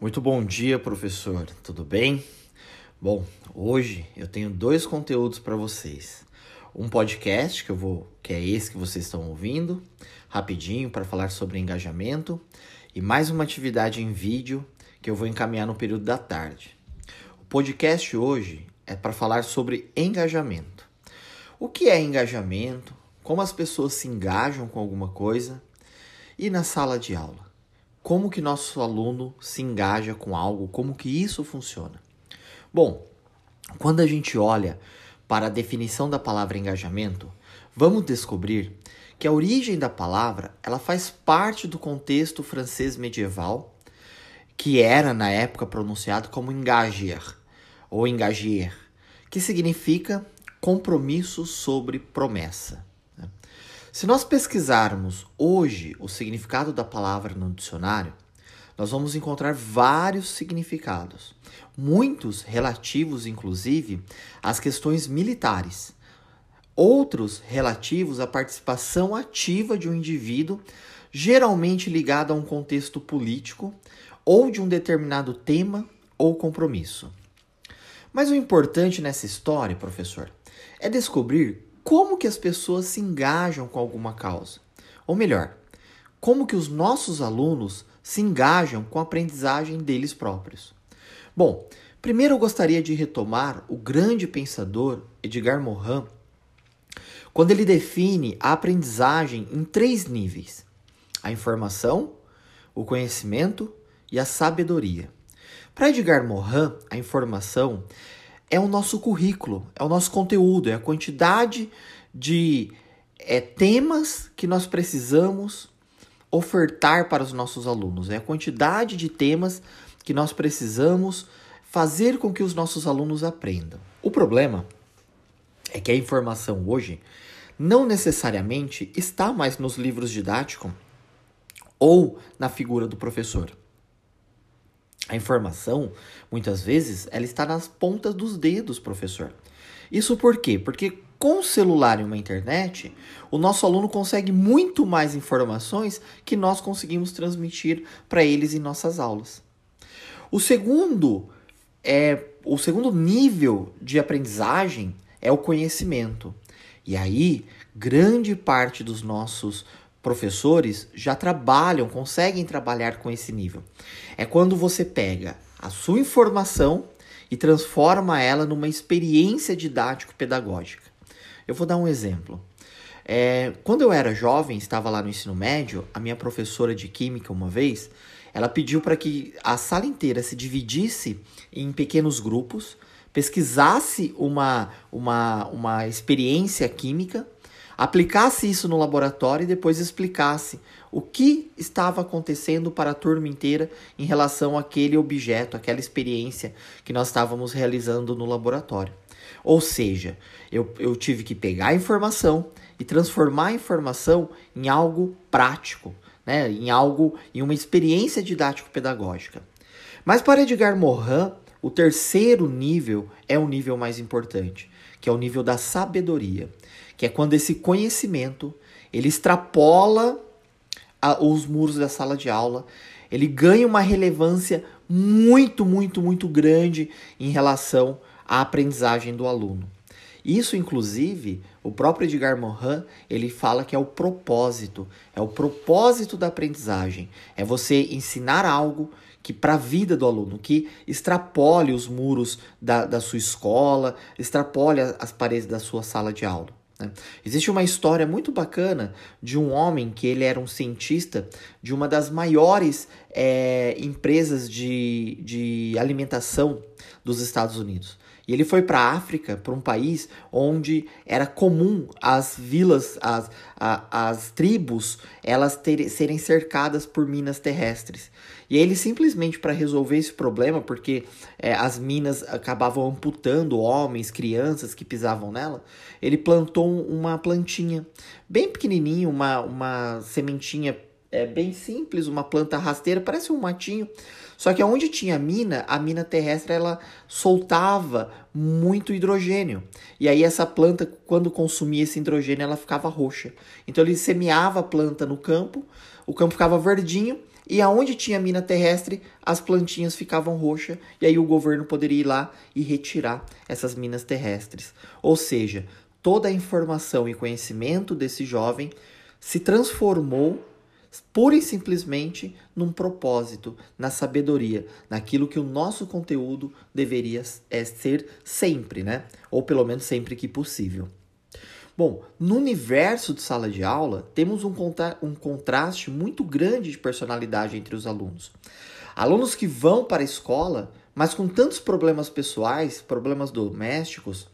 Muito bom dia, professor. Tudo bem? Bom, hoje eu tenho dois conteúdos para vocês. Um podcast que eu vou, que é esse que vocês estão ouvindo, rapidinho para falar sobre engajamento, e mais uma atividade em vídeo que eu vou encaminhar no período da tarde. O podcast hoje é para falar sobre engajamento. O que é engajamento? Como as pessoas se engajam com alguma coisa? E na sala de aula? Como que nosso aluno se engaja com algo, como que isso funciona. Bom, quando a gente olha para a definição da palavra engajamento, vamos descobrir que a origem da palavra ela faz parte do contexto francês medieval, que era na época pronunciado como engager ou engager, que significa compromisso sobre promessa. Se nós pesquisarmos hoje o significado da palavra no dicionário, nós vamos encontrar vários significados, muitos relativos, inclusive, às questões militares, outros relativos à participação ativa de um indivíduo, geralmente ligado a um contexto político ou de um determinado tema ou compromisso. Mas o importante nessa história, professor, é descobrir como que as pessoas se engajam com alguma causa. Ou melhor, como que os nossos alunos se engajam com a aprendizagem deles próprios. Bom, primeiro eu gostaria de retomar o grande pensador Edgar Morin, quando ele define a aprendizagem em três níveis: a informação, o conhecimento e a sabedoria. Para Edgar Morin, a informação é o nosso currículo, é o nosso conteúdo, é a quantidade de é, temas que nós precisamos ofertar para os nossos alunos, é a quantidade de temas que nós precisamos fazer com que os nossos alunos aprendam. O problema é que a informação hoje não necessariamente está mais nos livros didáticos ou na figura do professor. A informação, muitas vezes, ela está nas pontas dos dedos, professor. Isso por quê? Porque com o celular e uma internet, o nosso aluno consegue muito mais informações que nós conseguimos transmitir para eles em nossas aulas. O segundo é o segundo nível de aprendizagem é o conhecimento. E aí, grande parte dos nossos professores já trabalham, conseguem trabalhar com esse nível. É quando você pega a sua informação e transforma ela numa experiência didático-pedagógica. Eu vou dar um exemplo. É, quando eu era jovem, estava lá no ensino médio, a minha professora de química, uma vez, ela pediu para que a sala inteira se dividisse em pequenos grupos, pesquisasse uma, uma, uma experiência química aplicasse isso no laboratório e depois explicasse o que estava acontecendo para a turma inteira em relação àquele objeto, aquela experiência que nós estávamos realizando no laboratório. Ou seja, eu, eu tive que pegar a informação e transformar a informação em algo prático, né? em algo, em uma experiência didático-pedagógica. Mas para Edgar Morin, o terceiro nível é o nível mais importante, que é o nível da sabedoria que é quando esse conhecimento ele extrapola a, os muros da sala de aula, ele ganha uma relevância muito, muito, muito grande em relação à aprendizagem do aluno. Isso, inclusive, o próprio Edgar Morin, ele fala que é o propósito, é o propósito da aprendizagem, é você ensinar algo que para a vida do aluno, que extrapole os muros da, da sua escola, extrapole as paredes da sua sala de aula. Né? Existe uma história muito bacana de um homem que ele era um cientista de uma das maiores é, empresas de, de alimentação dos Estados Unidos. E ele foi para a África, para um país onde era comum as vilas, as, a, as tribos, elas ter, serem cercadas por minas terrestres. E ele simplesmente para resolver esse problema, porque é, as minas acabavam amputando homens, crianças que pisavam nela, ele plantou uma plantinha bem pequenininha, uma, uma sementinha é, bem simples, uma planta rasteira, parece um matinho. Só que onde tinha mina, a mina terrestre ela soltava muito hidrogênio. E aí essa planta, quando consumia esse hidrogênio, ela ficava roxa. Então ele semeava a planta no campo, o campo ficava verdinho e aonde tinha mina terrestre, as plantinhas ficavam roxas e aí o governo poderia ir lá e retirar essas minas terrestres. Ou seja, toda a informação e conhecimento desse jovem se transformou pura e simplesmente num propósito, na sabedoria, naquilo que o nosso conteúdo deveria é, ser sempre, né? Ou pelo menos sempre que possível. Bom, no universo de sala de aula, temos um, contra um contraste muito grande de personalidade entre os alunos. Alunos que vão para a escola, mas com tantos problemas pessoais, problemas domésticos,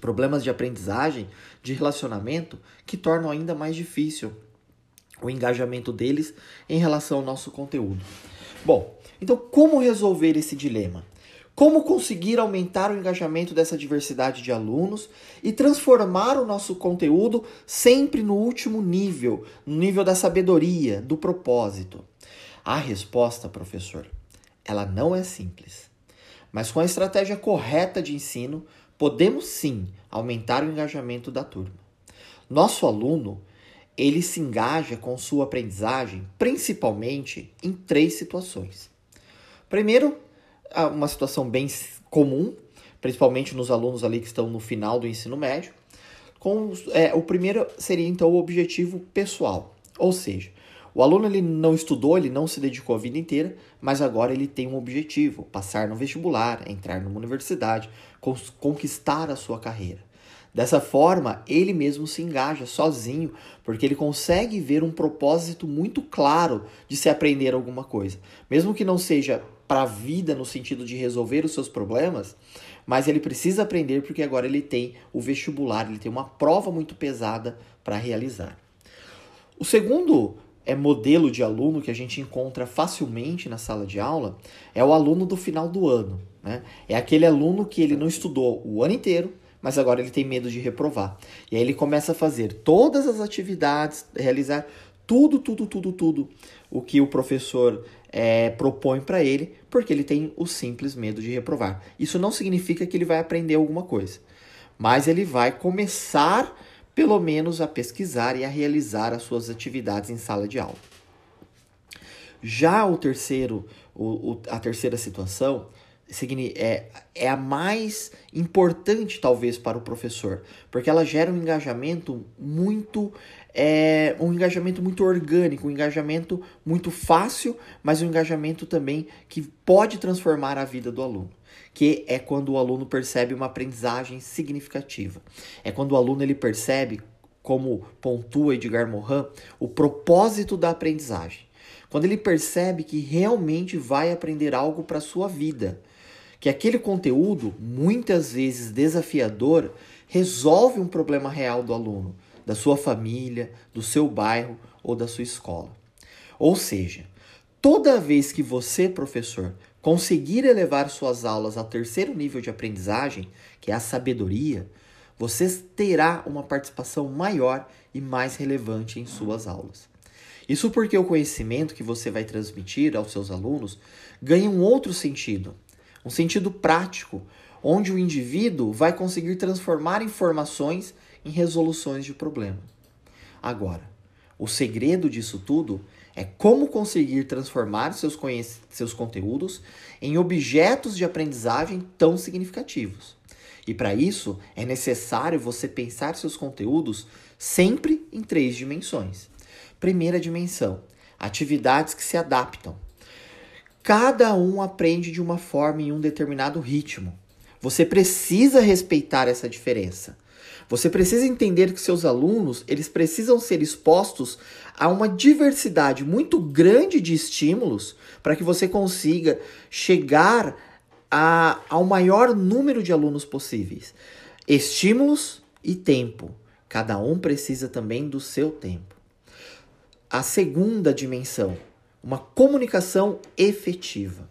problemas de aprendizagem, de relacionamento, que tornam ainda mais difícil o engajamento deles em relação ao nosso conteúdo. Bom, então como resolver esse dilema? Como conseguir aumentar o engajamento dessa diversidade de alunos e transformar o nosso conteúdo sempre no último nível, no nível da sabedoria, do propósito? A resposta, professor, ela não é simples. Mas com a estratégia correta de ensino, podemos sim aumentar o engajamento da turma. Nosso aluno, ele se engaja com sua aprendizagem principalmente em três situações. Primeiro, uma situação bem comum, principalmente nos alunos ali que estão no final do ensino médio. Com, é, o primeiro seria então o objetivo pessoal, ou seja, o aluno ele não estudou, ele não se dedicou a vida inteira, mas agora ele tem um objetivo: passar no vestibular, entrar numa universidade, conquistar a sua carreira. Dessa forma, ele mesmo se engaja sozinho, porque ele consegue ver um propósito muito claro de se aprender alguma coisa. Mesmo que não seja para a vida no sentido de resolver os seus problemas, mas ele precisa aprender porque agora ele tem o vestibular, ele tem uma prova muito pesada para realizar. O segundo é modelo de aluno que a gente encontra facilmente na sala de aula é o aluno do final do ano. Né? É aquele aluno que ele não estudou o ano inteiro, mas agora ele tem medo de reprovar. E aí ele começa a fazer todas as atividades, realizar tudo, tudo, tudo, tudo o que o professor é, propõe para ele, porque ele tem o simples medo de reprovar. Isso não significa que ele vai aprender alguma coisa, mas ele vai começar, pelo menos, a pesquisar e a realizar as suas atividades em sala de aula. Já o terceiro, o, o, a terceira situação é, é a mais importante, talvez, para o professor, porque ela gera um engajamento muito. É, um engajamento muito orgânico, um engajamento muito fácil, mas um engajamento também que pode transformar a vida do aluno que é quando o aluno percebe uma aprendizagem significativa. É quando o aluno ele percebe, como pontua Edgar Morin, o propósito da aprendizagem. Quando ele percebe que realmente vai aprender algo para a sua vida que aquele conteúdo, muitas vezes desafiador, resolve um problema real do aluno, da sua família, do seu bairro ou da sua escola. Ou seja, toda vez que você, professor, conseguir elevar suas aulas ao terceiro nível de aprendizagem, que é a sabedoria, você terá uma participação maior e mais relevante em suas aulas. Isso porque o conhecimento que você vai transmitir aos seus alunos ganha um outro sentido, um sentido prático, onde o indivíduo vai conseguir transformar informações em resoluções de problemas. Agora, o segredo disso tudo é como conseguir transformar seus, seus conteúdos em objetos de aprendizagem tão significativos. E para isso é necessário você pensar seus conteúdos sempre em três dimensões. Primeira dimensão: atividades que se adaptam. Cada um aprende de uma forma em um determinado ritmo. Você precisa respeitar essa diferença. Você precisa entender que seus alunos, eles precisam ser expostos a uma diversidade muito grande de estímulos para que você consiga chegar a, ao maior número de alunos possíveis. Estímulos e tempo. Cada um precisa também do seu tempo. A segunda dimensão uma comunicação efetiva.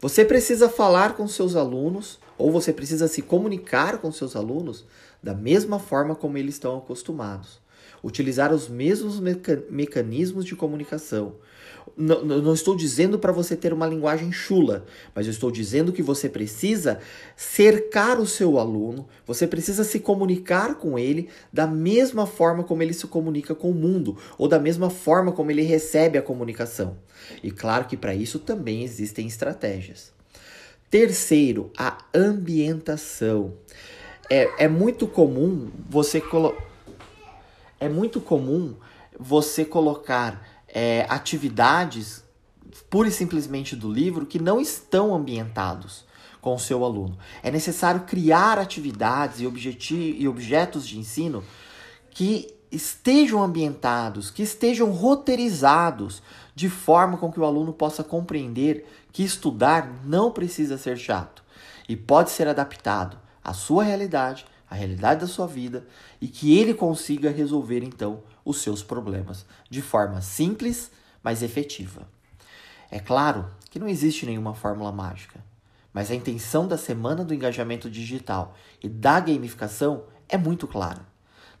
Você precisa falar com seus alunos ou você precisa se comunicar com seus alunos da mesma forma como eles estão acostumados. Utilizar os mesmos meca mecanismos de comunicação. Não, não estou dizendo para você ter uma linguagem chula, mas eu estou dizendo que você precisa cercar o seu aluno, você precisa se comunicar com ele da mesma forma como ele se comunica com o mundo, ou da mesma forma como ele recebe a comunicação. E claro que para isso também existem estratégias. Terceiro, a ambientação. É, é muito comum você colocar é muito comum você colocar é, atividades pura e simplesmente do livro que não estão ambientados com o seu aluno. É necessário criar atividades e, e objetos de ensino que estejam ambientados, que estejam roteirizados de forma com que o aluno possa compreender que estudar não precisa ser chato e pode ser adaptado à sua realidade a realidade da sua vida e que ele consiga resolver então os seus problemas de forma simples, mas efetiva. É claro que não existe nenhuma fórmula mágica, mas a intenção da semana do engajamento digital e da gamificação é muito clara.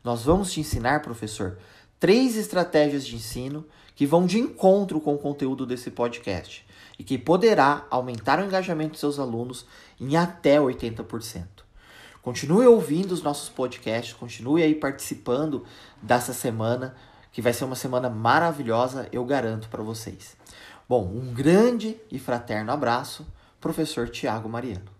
Nós vamos te ensinar, professor, três estratégias de ensino que vão de encontro com o conteúdo desse podcast e que poderá aumentar o engajamento dos seus alunos em até 80%. Continue ouvindo os nossos podcasts, continue aí participando dessa semana, que vai ser uma semana maravilhosa, eu garanto para vocês. Bom, um grande e fraterno abraço, professor Tiago Mariano.